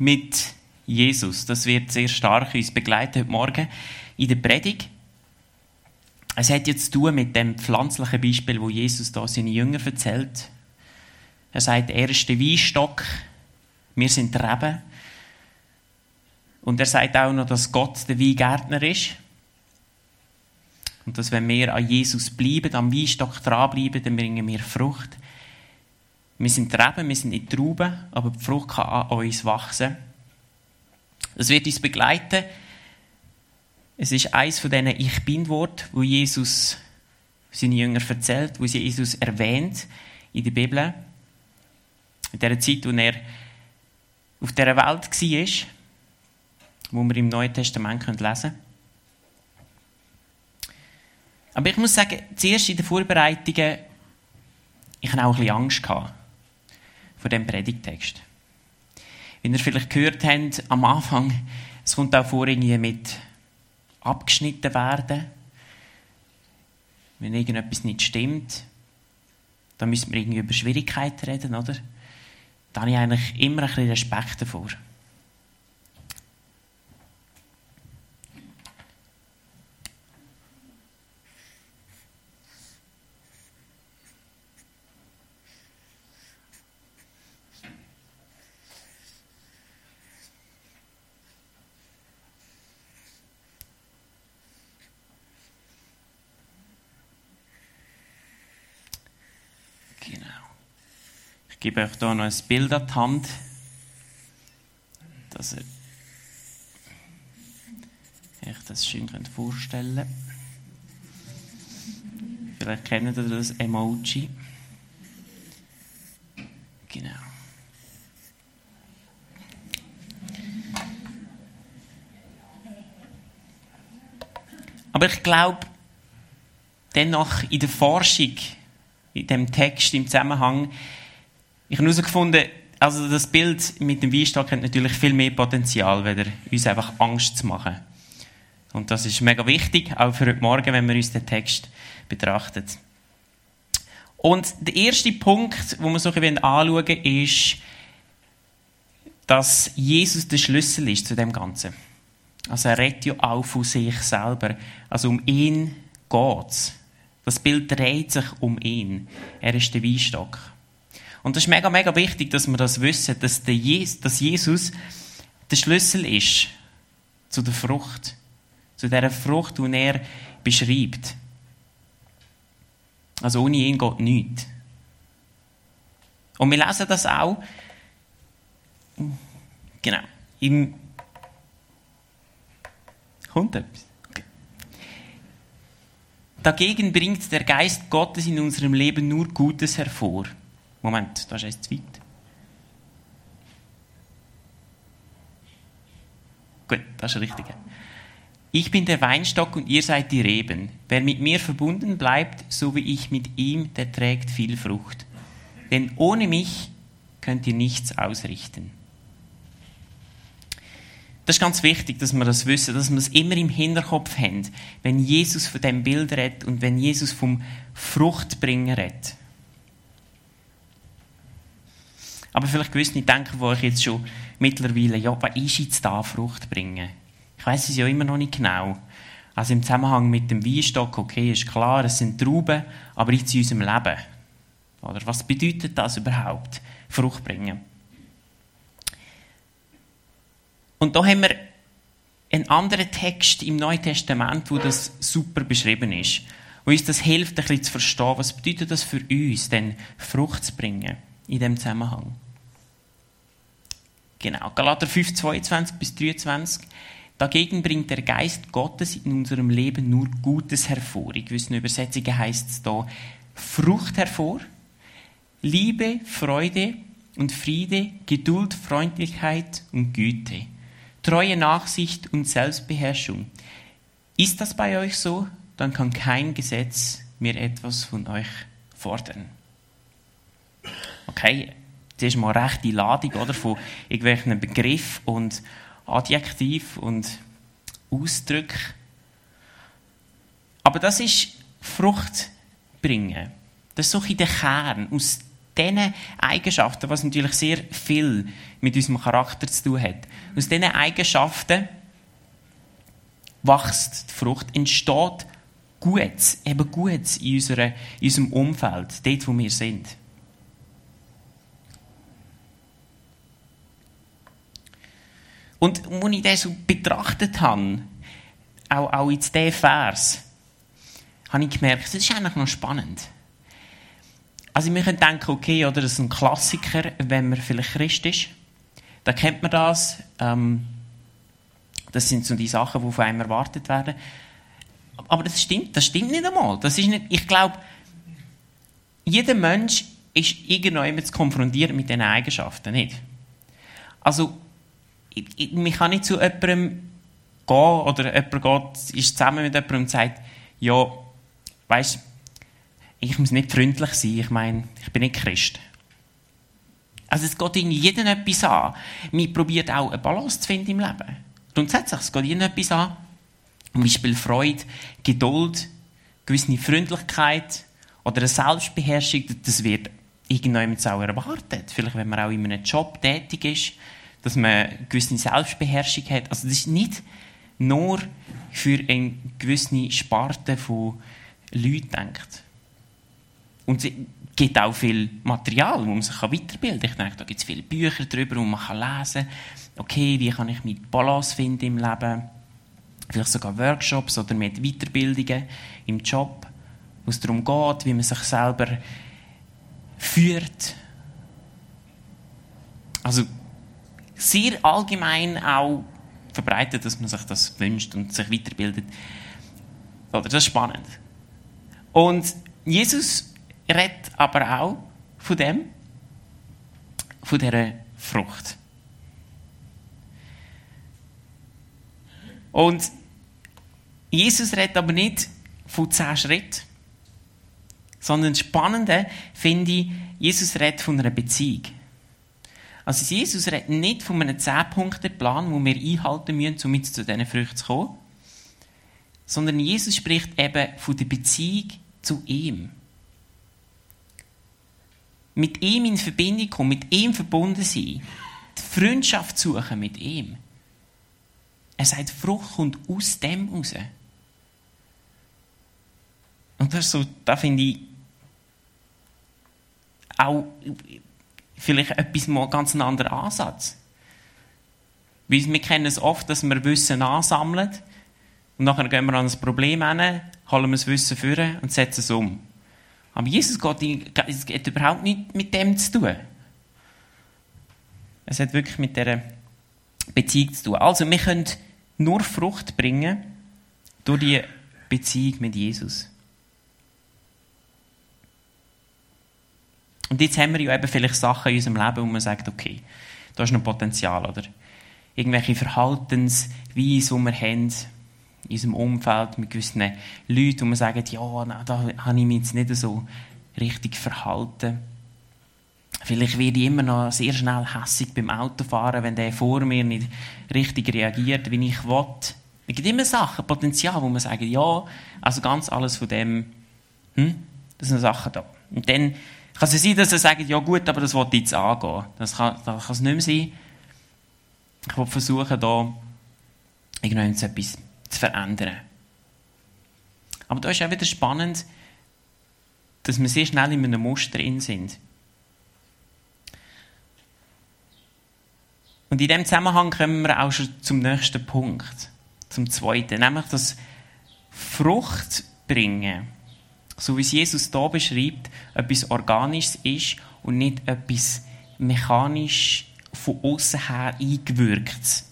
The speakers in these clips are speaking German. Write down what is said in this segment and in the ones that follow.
mit Jesus. Das wird sehr stark uns begleiten heute Morgen in der Predigt. Es hat jetzt zu tun mit dem pflanzlichen Beispiel, wo Jesus da seine Jünger erzählt. Er sagt, er ist der Weinstock, wir sind der Reben. Und er sagt auch noch, dass Gott der Weingärtner ist. Und dass wenn wir an Jesus bleiben, am Weinstock dranbleiben, dann bringen wir Frucht. Wir sind Reben, wir sind nicht Trauben, aber die Frucht kann an uns wachsen. Das wird uns begleiten. Es ist eines von diesen Ich Bin-Wort, wo Jesus seine Jünger erzählt, wo Jesus erwähnt in der Bibel. In der Zeit, wo er auf dieser Welt war, wo wir im Neuen Testament lesen können. Aber ich muss sagen, zuerst in den Vorbereitungen, ich hatte auch ein bisschen Angst vor diesem Predigtext. Wie ihr vielleicht gehört habt, am Anfang, es kommt auch vor, irgendwie mit abgeschnitten werden. Wenn irgendetwas nicht stimmt, dann müssen wir irgendwie über Schwierigkeiten reden, oder? Da habe ich eigentlich immer ein bisschen Respekt davor. Ich gebe euch hier noch ein Bild an die Hand, dass ihr euch das schön vorstellen könnt. Vielleicht kennt ihr das Emoji. Genau. Aber ich glaube, dennoch in der Forschung, in dem Text, im Zusammenhang, ich habe herausgefunden, also das Bild mit dem Weinstock hat natürlich viel mehr Potenzial, weder uns einfach Angst zu machen. Und das ist mega wichtig, auch für heute Morgen, wenn wir uns den Text betrachten. Und der erste Punkt, wo wir so ein anschauen wollen, ist, dass Jesus der Schlüssel ist zu dem Ganzen. Also er redet ja auch von sich selber. Also um ihn geht's. Das Bild dreht sich um ihn. Er ist der Weinstock. Und das ist mega, mega wichtig, dass wir das wissen, dass, der Jesus, dass Jesus der Schlüssel ist zu der Frucht. Zu der Frucht, die er beschreibt. Also ohne ihn geht nichts. Und wir lesen das auch, genau, im, kommt etwas? Dagegen bringt der Geist Gottes in unserem Leben nur Gutes hervor. Moment, da ist eins zu weit. Gut, das ist richtig. Ich bin der Weinstock und ihr seid die Reben. Wer mit mir verbunden bleibt, so wie ich mit ihm, der trägt viel Frucht. Denn ohne mich könnt ihr nichts ausrichten. Das ist ganz wichtig, dass wir das wissen, dass wir es immer im Hinterkopf haben, wenn Jesus von dem Bild redet und wenn Jesus vom Fruchtbringer redet. Aber vielleicht gewisse denken, wo ich jetzt schon mittlerweile, ja, was ist jetzt da Frucht bringen? Ich weiß es ja immer noch nicht genau. Also im Zusammenhang mit dem Weinstock, okay, ist klar, es sind Trauben, aber jetzt in unserem Leben. Oder was bedeutet das überhaupt? Frucht bringen. Und da haben wir einen anderen Text im Neuen Testament, wo das super beschrieben ist. Wo uns das hilft, ein bisschen zu verstehen, was bedeutet das für uns, denn Frucht zu bringen in dem Zusammenhang. Genau, Galater 5, 22 bis 23. Dagegen bringt der Geist Gottes in unserem Leben nur Gutes hervor. In gewissen Übersetzungen heißt es da Frucht hervor, Liebe, Freude und Friede, Geduld, Freundlichkeit und Güte, treue Nachsicht und Selbstbeherrschung. Ist das bei euch so, dann kann kein Gesetz mehr etwas von euch fordern. Okay, das ist mal eine rechte Ladung oder, von irgendwelchen Begriffen und Adjektiv und Ausdrücken. Aber das ist Frucht bringen. Das ist so ein der Kern. Aus diesen Eigenschaften, was natürlich sehr viel mit unserem Charakter zu tun hat, aus diesen Eigenschaften wächst die Frucht, entsteht Gutes, eben Gutes in, unserer, in unserem Umfeld, dort, wo wir sind. Und als ich das so betrachtet habe, auch, auch in diesem Vers, habe ich gemerkt, das ist eigentlich noch spannend. Also wir können denken, okay, oder das ist ein Klassiker, wenn man vielleicht Christ ist. Da kennt man das. Ähm, das sind so die Sachen, die von einem erwartet werden. Aber das stimmt, das stimmt nicht einmal. Das ist nicht, ich glaube, jeder Mensch ist irgendwann konfrontieren mit diesen Eigenschaften, nicht? Also, ich, ich, man kann nicht zu jemandem gehen oder jemand geht, ist zusammen mit jemandem und sagt, ja, weißt ich muss nicht freundlich sein, ich meine, ich bin nicht Christ. Also es geht in jedem etwas an. Man probiert auch eine Balance zu finden im Leben. Grundsätzlich, es geht jedem etwas an. Zum Beispiel Freude, Geduld, gewisse Freundlichkeit oder eine Selbstbeherrschung, das wird irgendjemand auch erwartet. Vielleicht, wenn man auch in einem Job tätig ist, dass man eine gewisse Selbstbeherrschung hat. Also das ist nicht nur für eine gewisse Sparte von Leuten denkt. Und es gibt auch viel Material, wo man sich weiterbilden kann. Ich denke, da gibt es viele Bücher darüber, wo man lesen kann, okay, wie kann ich mit Balance finden im Leben. Vielleicht sogar Workshops oder mit Weiterbildungen im Job, wo es darum geht, wie man sich selber führt. Also sehr allgemein auch verbreitet, dass man sich das wünscht und sich weiterbildet. Oder das ist spannend. Und Jesus redet aber auch von dem, von dieser Frucht. Und Jesus redet aber nicht von zehn Schritten, sondern Spannende finde ich, Jesus redet von einer Beziehung. Also Jesus redet nicht von einem 10-Punkte-Plan, den wir einhalten müssen, um jetzt zu diesen Früchten zu kommen, sondern Jesus spricht eben von der Beziehung zu ihm. Mit ihm in Verbindung kommen, mit ihm verbunden sein, die Freundschaft suchen mit ihm. Er sagt, Frucht kommt aus dem raus. Und das so, da finde ich auch vielleicht etwas mal ganz einen anderen Ansatz. Weil wir kennen es oft, dass wir Wissen ansammeln und nachher gehen wir an ein Problem hin, holen wir das Wissen vor und setzen es um. Aber Jesus geht, es geht überhaupt nicht mit dem zu tun. Es hat wirklich mit dieser Beziehung zu tun. Also, wir können nur Frucht bringen durch die Beziehung mit Jesus. Und jetzt haben wir ja eben vielleicht Sachen in unserem Leben, wo man sagt, okay, da ist noch Potenzial, oder? Irgendwelche Verhaltensweisen, die wir haben in unserem Umfeld mit gewissen Leuten, wo man sagt, ja, na, da habe ich mich jetzt nicht so richtig verhalten. Vielleicht werde ich immer noch sehr schnell hässig beim Autofahren, wenn der vor mir nicht richtig reagiert, wie ich will. Es gibt immer Sachen, Potenzial, wo man sagt, ja, also ganz alles von dem, hm, das sind Sachen da. Und dann kann es sein, dass er sagt, ja gut, aber das wollte ich jetzt angehen. Das kann, das kann es nicht mehr sein. Ich will versuchen, da irgendetwas zu verändern. Aber da ist auch wieder spannend, dass wir sehr schnell in einem Muster drin sind. Und in dem Zusammenhang kommen wir auch schon zum nächsten Punkt, zum zweiten, nämlich das Frucht bringen so wie es Jesus hier beschreibt, etwas Organisches ist und nicht etwas mechanisch von außen her eingewirkt.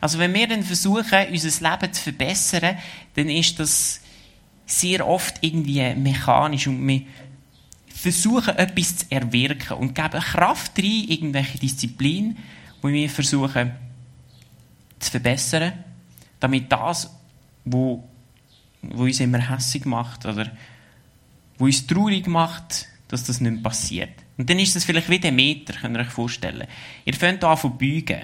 Also wenn wir dann versuchen, unser Leben zu verbessern, dann ist das sehr oft irgendwie mechanisch und wir versuchen, etwas zu erwirken und geben Kraft rein, irgendwelche Disziplin, wo wir versuchen zu verbessern, damit das, wo, wo uns immer hässig macht oder wo uns traurig macht, dass das nicht passiert. Und dann ist das vielleicht wie der Meter, könnt ihr euch vorstellen. Ihr fängt an zu beugen.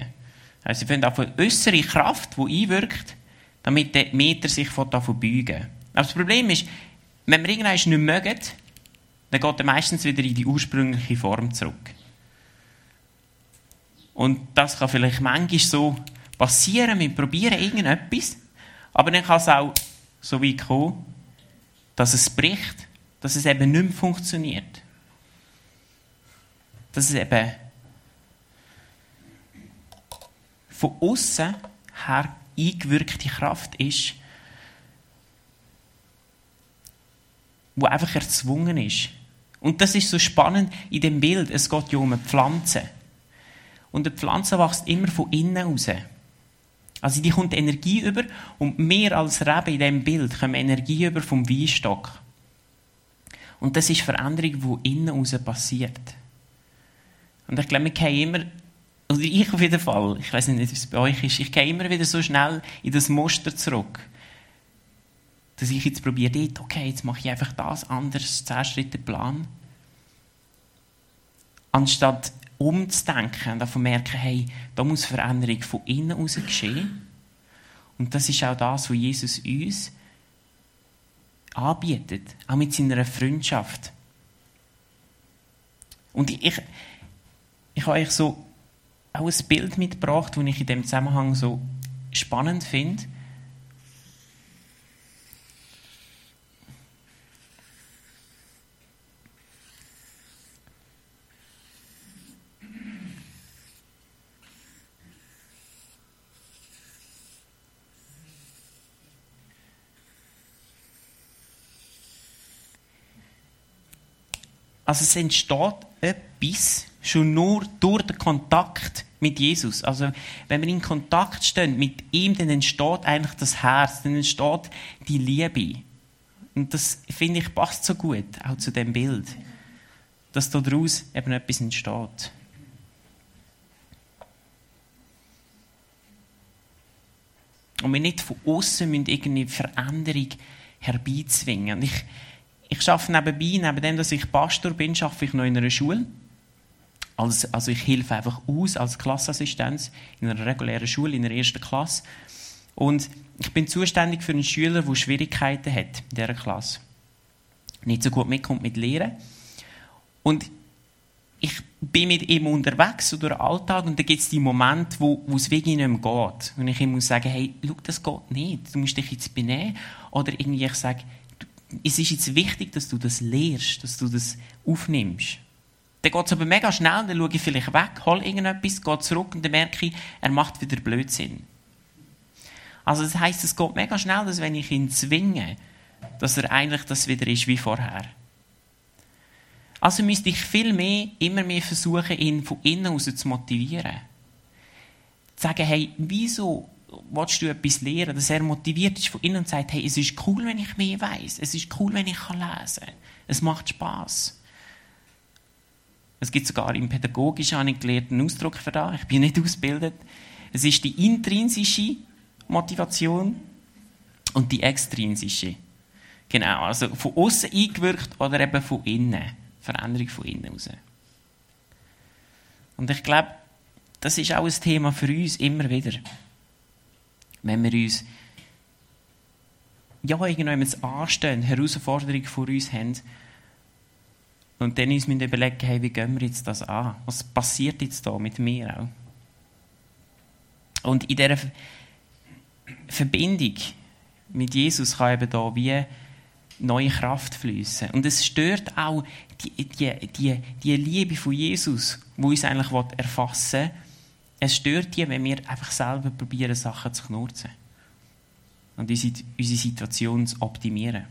Also ihr fängt an von äußere Kraft, die einwirkt, damit der Meter sich von beugen Aber das Problem ist, wenn wir irgendwann nicht mögen, dann geht er meistens wieder in die ursprüngliche Form zurück. Und das kann vielleicht manchmal so passieren, wir probieren irgendetwas, aber dann kann es auch so weit kommen, dass es bricht, dass es eben nicht mehr funktioniert. Dass es eben von außen her eingewirkte Kraft ist, wo einfach erzwungen ist. Und das ist so spannend in dem Bild. Es geht ja um eine Pflanze. Und eine Pflanze wächst immer von innen raus. Also die kommt Energie über und mehr als Reben in diesem Bild kommen Energie über vom Weinstock. Und das ist Veränderung, die innen raus passiert. Und ich glaube, wir gehen immer oder ich auf jeden Fall, ich weiß nicht, wie es bei euch ist, ich gehe immer wieder so schnell in das Muster zurück. Dass ich jetzt probiere, okay, jetzt mache ich einfach das anders, zehn Schritte Plan. Anstatt umzudenken und davon merken, hey, da muss Veränderung von innen aus geschehen. Und das ist auch das, was Jesus uns anbietet, auch mit seiner Freundschaft. Und ich, ich, habe euch so auch ein Bild mitgebracht, das ich in dem Zusammenhang so spannend finde. Also es entsteht etwas, schon nur durch den Kontakt mit Jesus. Also, wenn wir in Kontakt stehen mit ihm, dann entsteht eigentlich das Herz, dann entsteht die Liebe. Und das, finde ich, passt so gut, auch zu dem Bild. Dass daraus eben etwas entsteht. Und wir nicht von außen irgendeine Veränderung herbeizwingen. Ich, ich arbeite nebenbei, neben dem, dass ich Pastor bin, arbeite ich noch in einer Schule. Also, also ich helfe einfach aus als Klassenassistenz in einer regulären Schule, in der ersten Klasse. Und ich bin zuständig für einen Schüler, der Schwierigkeiten hat in dieser Klasse. Nicht so gut mitkommt mit Lehren. Und ich bin mit ihm unterwegs, so durch den Alltag, und da gibt es die Momente, wo, wo es nicht mehr geht. Und ich ihm muss sagen, hey, schau, das geht nicht. Du musst dich jetzt benehmen. Oder irgendwie ich sage, es ist jetzt wichtig, dass du das lehrst, dass du das aufnimmst. Dann geht es aber mega schnell, dann schaue ich vielleicht weg, hole irgendetwas, gehe zurück und dann merke ich, er macht wieder Blödsinn. Also das heisst, es geht mega schnell, dass wenn ich ihn zwinge, dass er eigentlich das wieder ist wie vorher. Also müsste ich viel mehr, immer mehr versuchen, ihn von innen aus zu motivieren. Zu sagen, hey, wieso willst du etwas lernen, dass er motiviert ist von innen und sagt, hey, es ist cool, wenn ich mehr weiß, es ist cool, wenn ich lesen kann, es macht Spaß. Es gibt sogar im Pädagogischen einen gelehrten Ausdruck für das. Ich bin nicht ausgebildet. Es ist die intrinsische Motivation und die extrinsische. Genau, also von außen eingewirkt oder eben von innen. Veränderung von innen raus. Und ich glaube, das ist auch ein Thema für uns immer wieder. Wenn wir uns ja, irgendjemand anstehen, Herausforderungen vor uns haben, und dann uns müssen überlegen, hey, wie gehen wir jetzt das an? Was passiert jetzt da mit mir auch? Und in dieser Verbindung mit Jesus kann eben da wie neue Kraft fließen. Und es stört auch die, die, die, die Liebe von Jesus, wo uns eigentlich erfassen will. Es stört die, wenn wir einfach selber probieren, Sachen zu knurzen. Und unsere Situation zu optimieren.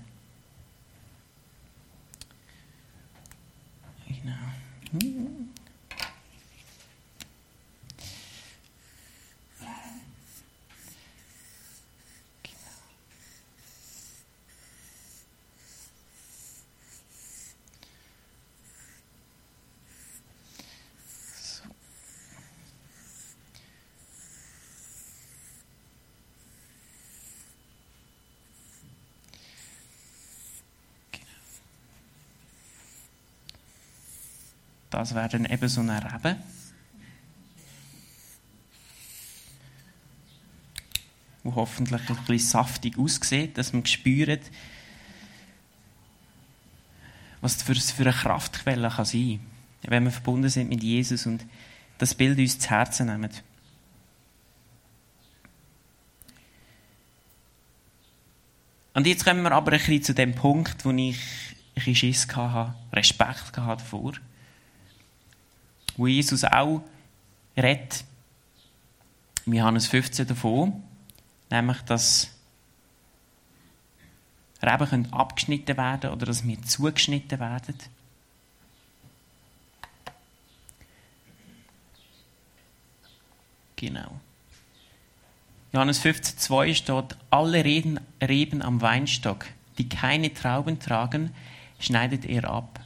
Das wäre dann eben so eine Rebe. Die hoffentlich ein bisschen saftig aussieht, dass man spürt, was das für, eine Kraftquelle kann sein kann, wenn wir verbunden sind mit Jesus und das Bild uns zu Herzen nehmen. Und jetzt kommen wir aber ein bisschen zu dem Punkt, wo ich ein bisschen Schiss hatte, Respekt hatte. Wo Jesus auch redet, im Johannes 15 davon, nämlich, dass Reben abgeschnitten werden oder dass wir zugeschnitten werden. Genau. Johannes 15,2 steht, alle Reben am Weinstock, die keine Trauben tragen, schneidet er ab.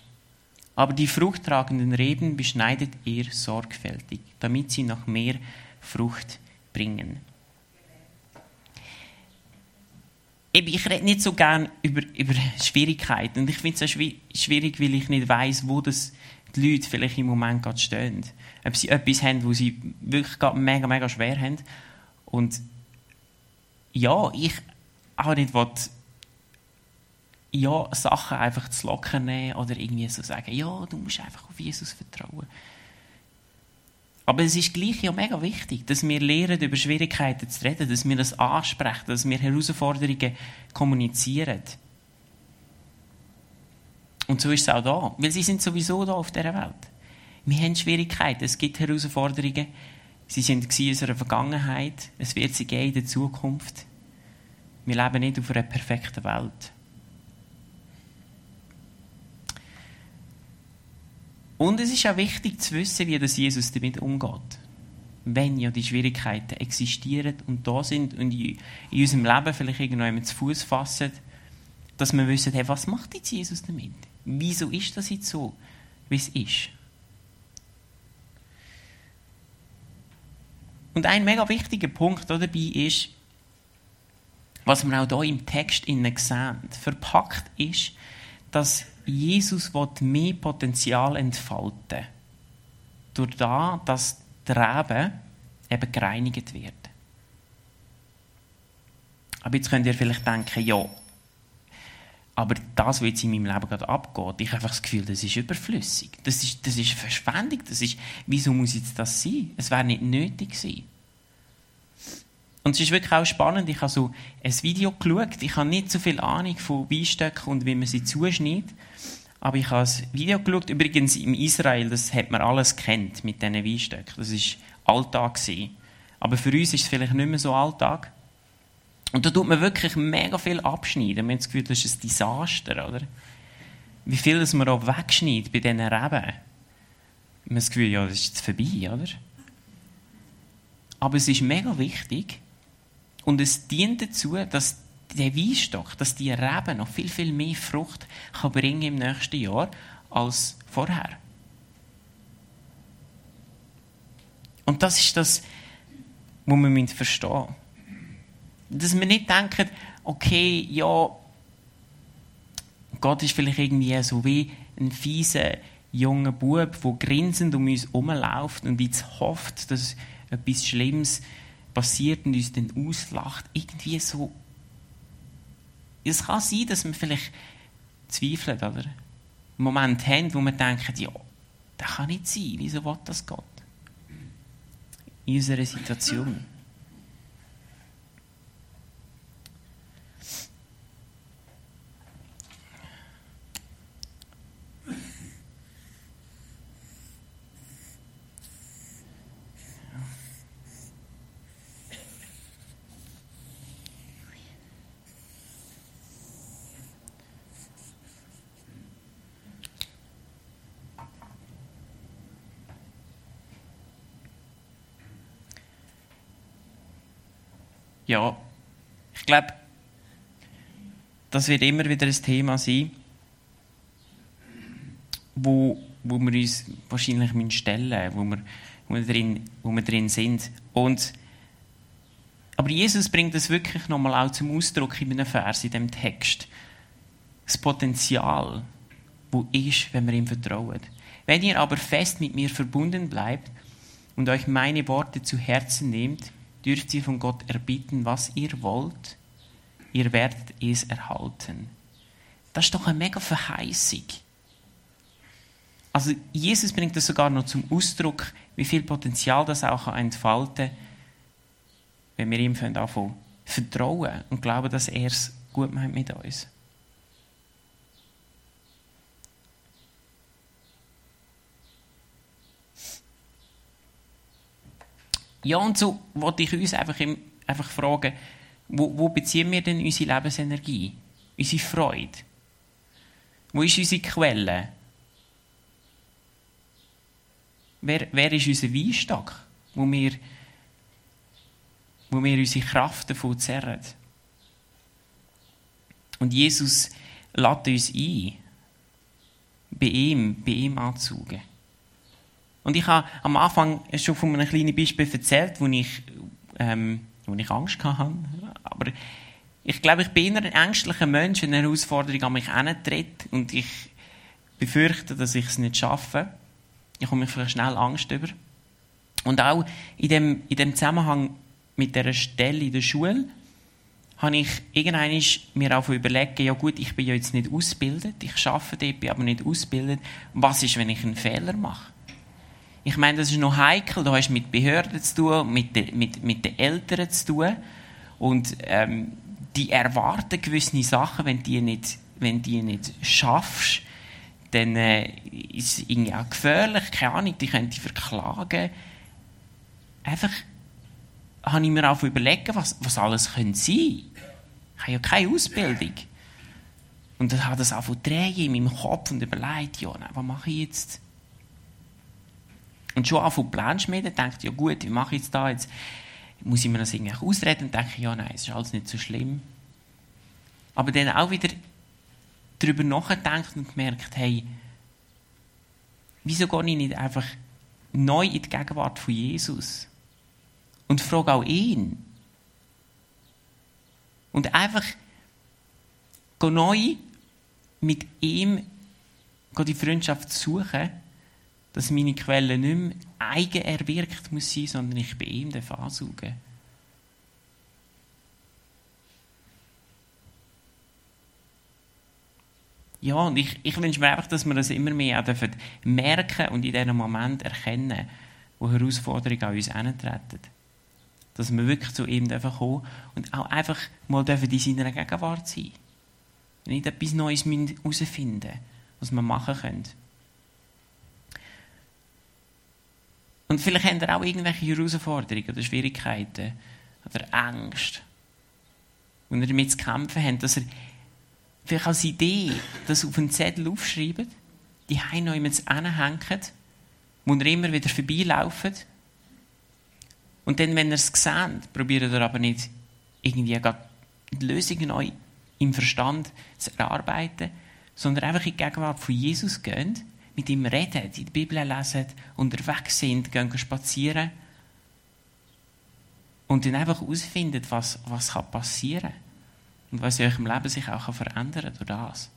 Aber die fruchttragenden Reben beschneidet er sorgfältig, damit sie noch mehr Frucht bringen. Ich rede nicht so gern über, über Schwierigkeiten. Und ich finde es auch schwierig, weil ich nicht weiß, wo das die Leute vielleicht im Moment gerade stehen. Ob sie etwas haben, wo sie wirklich mega, mega schwer haben. Und ja, ich auch nicht will, ja, Sachen einfach zu locker nehmen oder irgendwie so sagen, ja, du musst einfach auf Jesus vertrauen. Aber es ist gleich ja mega wichtig, dass wir lernen, über Schwierigkeiten zu reden, dass wir das ansprechen, dass wir Herausforderungen kommunizieren. Und so ist es auch da, weil sie sind sowieso da auf dieser Welt. Wir haben Schwierigkeiten, es gibt Herausforderungen, Sie sind in unserer Vergangenheit. Es wird sie geben in der Zukunft. Wir leben nicht auf einer perfekten Welt. Und es ist auch wichtig zu wissen, wie das Jesus damit umgeht. Wenn ja die Schwierigkeiten existieren und da sind und in unserem Leben vielleicht irgendjemand zu Fuß fassen, dass wir wissen, hey, was macht jetzt Jesus damit? Wieso ist das jetzt so, wie es ist? Und ein mega wichtiger Punkt dabei ist, was wir auch hier im Text sehen, verpackt ist, dass Jesus mehr Potenzial entfalten will. Durch das, dass der Reben eben gereinigt wird. Aber jetzt könnt ihr vielleicht denken, ja, aber das, was jetzt in meinem Leben gerade abgeht, ich habe einfach das Gefühl, das ist überflüssig. Das ist, das ist Verschwendung. Das ist, wieso muss jetzt das sein? Es wäre nicht nötig gewesen. Und es ist wirklich auch spannend. Ich habe so ein Video geschaut. Ich habe nicht so viel Ahnung von Weinstöcken und wie man sie zuschneidet. Aber ich habe ein Video geschaut. Übrigens in Israel, das hat man alles kennt mit diesen Weinstöcken. Das war Alltag. Gewesen. Aber für uns ist es vielleicht nicht mehr so Alltag. Und da tut man wirklich mega viel abschneiden. Man hat das Gefühl, das ist ein Desaster, oder? Wie viel das man auch wegschneidet bei diesen Reben. Man hat das Gefühl, ja, das ist jetzt vorbei, oder? Aber es ist mega wichtig und es dient dazu, dass der Weinstock, dass die Rebe noch viel, viel mehr Frucht kann bringen im nächsten Jahr als vorher. Und das ist das, was wir verstehen müssen. Dass wir nicht denken, okay, ja, Gott ist vielleicht irgendwie so wie ein fieser junger Bub, der grinsend um uns herumläuft und jetzt hofft, dass etwas Schlimmes passiert und uns dann auslacht. Irgendwie so. Es kann sein, dass wir vielleicht zweifeln, oder? Einen Moment haben, wo wir denken, ja, das kann nicht sein. Wieso will das Gott? In unserer Situation. Ja, ich glaube, das wird immer wieder ein Thema sein, wo, wo wir uns wahrscheinlich stellen wo wir, wo, wir drin, wo wir drin sind. Und, aber Jesus bringt das wirklich nochmal auch zum Ausdruck in einem Vers, in dem Text. Das Potenzial, wo ist, wenn wir ihm vertrauen. Wenn ihr aber fest mit mir verbunden bleibt und euch meine Worte zu Herzen nehmt, dürft ihr von Gott erbitten, was ihr wollt, ihr werdet es erhalten. Das ist doch eine mega Verheißung. Also Jesus bringt das sogar noch zum Ausdruck, wie viel Potenzial das auch entfalten kann, wenn wir ihm anfangen vertrauen und glauben, dass er es gut meint mit uns. Ja, und so wollte ich uns einfach, einfach fragen, wo, wo beziehen wir denn unsere Lebensenergie, unsere Freude? Wo ist unsere Quelle? Wer, wer ist unser Weinstock, wo wir, wo wir unsere Kraft davon zerren? Und Jesus lädt uns ein, bei ihm, bei ihm anzugehen. Und ich habe am Anfang schon von einem kleinen Beispiel erzählt, wo ich, ähm, wo ich Angst hatte. Aber ich glaube, ich bin ein ängstlicher Mensch, wenn eine Herausforderung an mich herantritt und ich befürchte, dass ich es nicht schaffe. Ich komme mich vielleicht schnell Angst über. Und auch in dem, in dem Zusammenhang mit dieser Stelle in der Schule habe ich irgendwann mir auch überlegt, ja gut, ich bin ja jetzt nicht ausgebildet, ich arbeite dort, bin aber nicht ausgebildet. Was ist, wenn ich einen Fehler mache? Ich meine, das ist noch heikel, da hast du mit Behörden zu tun, mit, de, mit, mit den Eltern zu tun. Und ähm, die erwarten gewisse Sachen, wenn die nicht, wenn die nicht schaffst, dann äh, ist es irgendwie auch gefährlich, keine Ahnung, die können dich verklagen. Einfach habe ich mir auch überlegt, was, was alles könnte. Ich habe ja keine Ausbildung. Und dann hat das auch von drehen in meinem Kopf und überlegt, ja, was mache ich jetzt? Und schon auch von Plänen schmieden, denkt, ja gut, wie mache ich jetzt da? Jetzt muss ich mir das irgendwie ausreden und denke, ja nein, es ist alles nicht so schlimm. Aber dann auch wieder darüber nachdenkt und gemerkt, hey, wieso gehe ich nicht einfach neu in die Gegenwart von Jesus? Und frage auch ihn. Und einfach neu mit ihm die Freundschaft suchen dass meine Quelle nicht mehr eigen erwirkt muss sein, sondern ich bei ihm ansaugen Ja, und ich, ich wünsche mir einfach, dass wir das immer mehr auch merken und in diesem Moment erkennen, wo Herausforderungen an uns herantreten. Dass wir wirklich zu ihm kommen dürfen und auch einfach mal in seiner Gegenwart sein Nicht etwas Neues herausfinden was wir machen können. Und vielleicht habt ihr auch irgendwelche Herausforderungen oder Schwierigkeiten oder Ängste. Und ihr damit zu kämpfen habt, dass ihr vielleicht als Idee das auf einen Zettel aufschreibt, die Heim noch jemand anhängt, wo ihr immer wieder vorbeilauft. Und dann, wenn ihr es seht, probiert ihr aber nicht irgendwie die Lösungen neu im Verstand zu erarbeiten, sondern einfach in die Gegenwart von Jesus gehen mit ihm reden, die Bibel lesen, unterwegs sind, gehen spazieren. Und dann einfach herausfinden, was, was passieren. Kann und was in eurem Leben sich auch verändern kann durch das.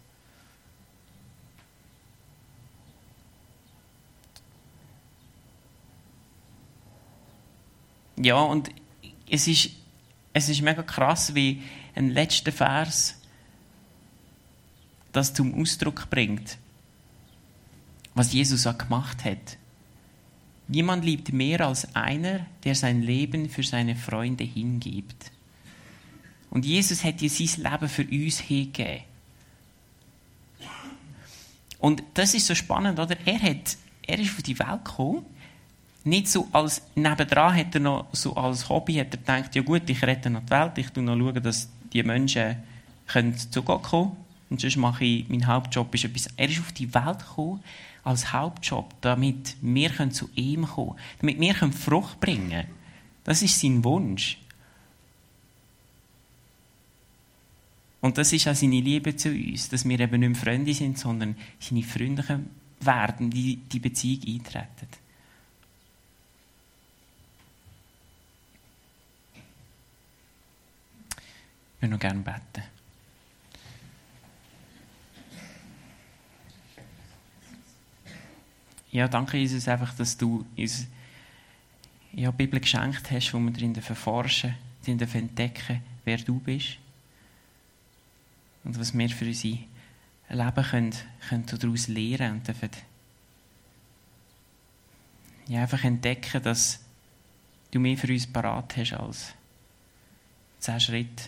Ja, und es ist, es ist mega krass, wie ein letzter Vers das zum Ausdruck bringt was Jesus auch gemacht hat. Niemand liebt mehr als einer, der sein Leben für seine Freunde hingibt. Und Jesus hat ja sein Leben für uns hingegeben. Und das ist so spannend, oder? Er, hat, er ist auf die Welt gekommen, nicht so als, nebendran hat er noch so als Hobby, hat er gedacht, ja gut, ich rette noch die Welt, ich schaue noch, dass die Menschen können zu Gott kommen können. Und sonst mache ich, mein Hauptjob ist etwas, er ist auf die Welt gekommen, als Hauptjob, damit wir zu ihm kommen können, damit wir Frucht bringen können. Das ist sein Wunsch. Und das ist auch seine Liebe zu uns, dass wir eben nicht mehr Freunde sind, sondern seine Freunde werden, die die Beziehung eintreten. Ich würde noch gerne beten. Ja, danke Jesus einfach, dass du uns ja, die Bibel geschenkt hast, wo wir darin erforschen, darin entdecken, wer du bist. Und was wir für unser Leben können, können daraus lernen und dürfen ja, einfach entdecken, dass du mehr für uns parat hast als zehn Schritte,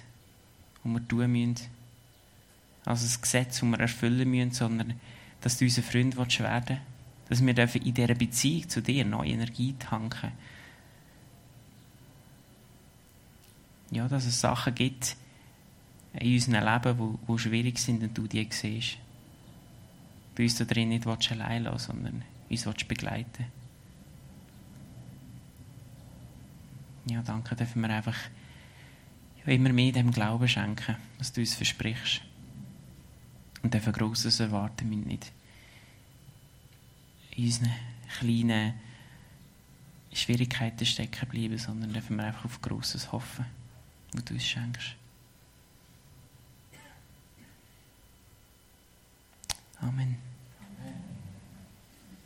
die wir tun müssen. Als ein Gesetz, das wir erfüllen müssen, sondern dass du unser Freund werden willst. Dass wir in dieser Beziehung zu dir neue Energie tanken Ja, dass es Sachen gibt in unserem Leben, die, schwierig sind und du die siehst. Du uns da drin nicht allein lassen sondern uns begleiten Ja, danke, dürfen wir einfach immer mehr dem Glauben schenken, was du uns versprichst. Und dürfen Grosses erwarten wir nicht. In unseren kleinen Schwierigkeiten stecken bleiben, sondern dürfen wir einfach auf Grosses hoffen, was du uns schenkst. Amen.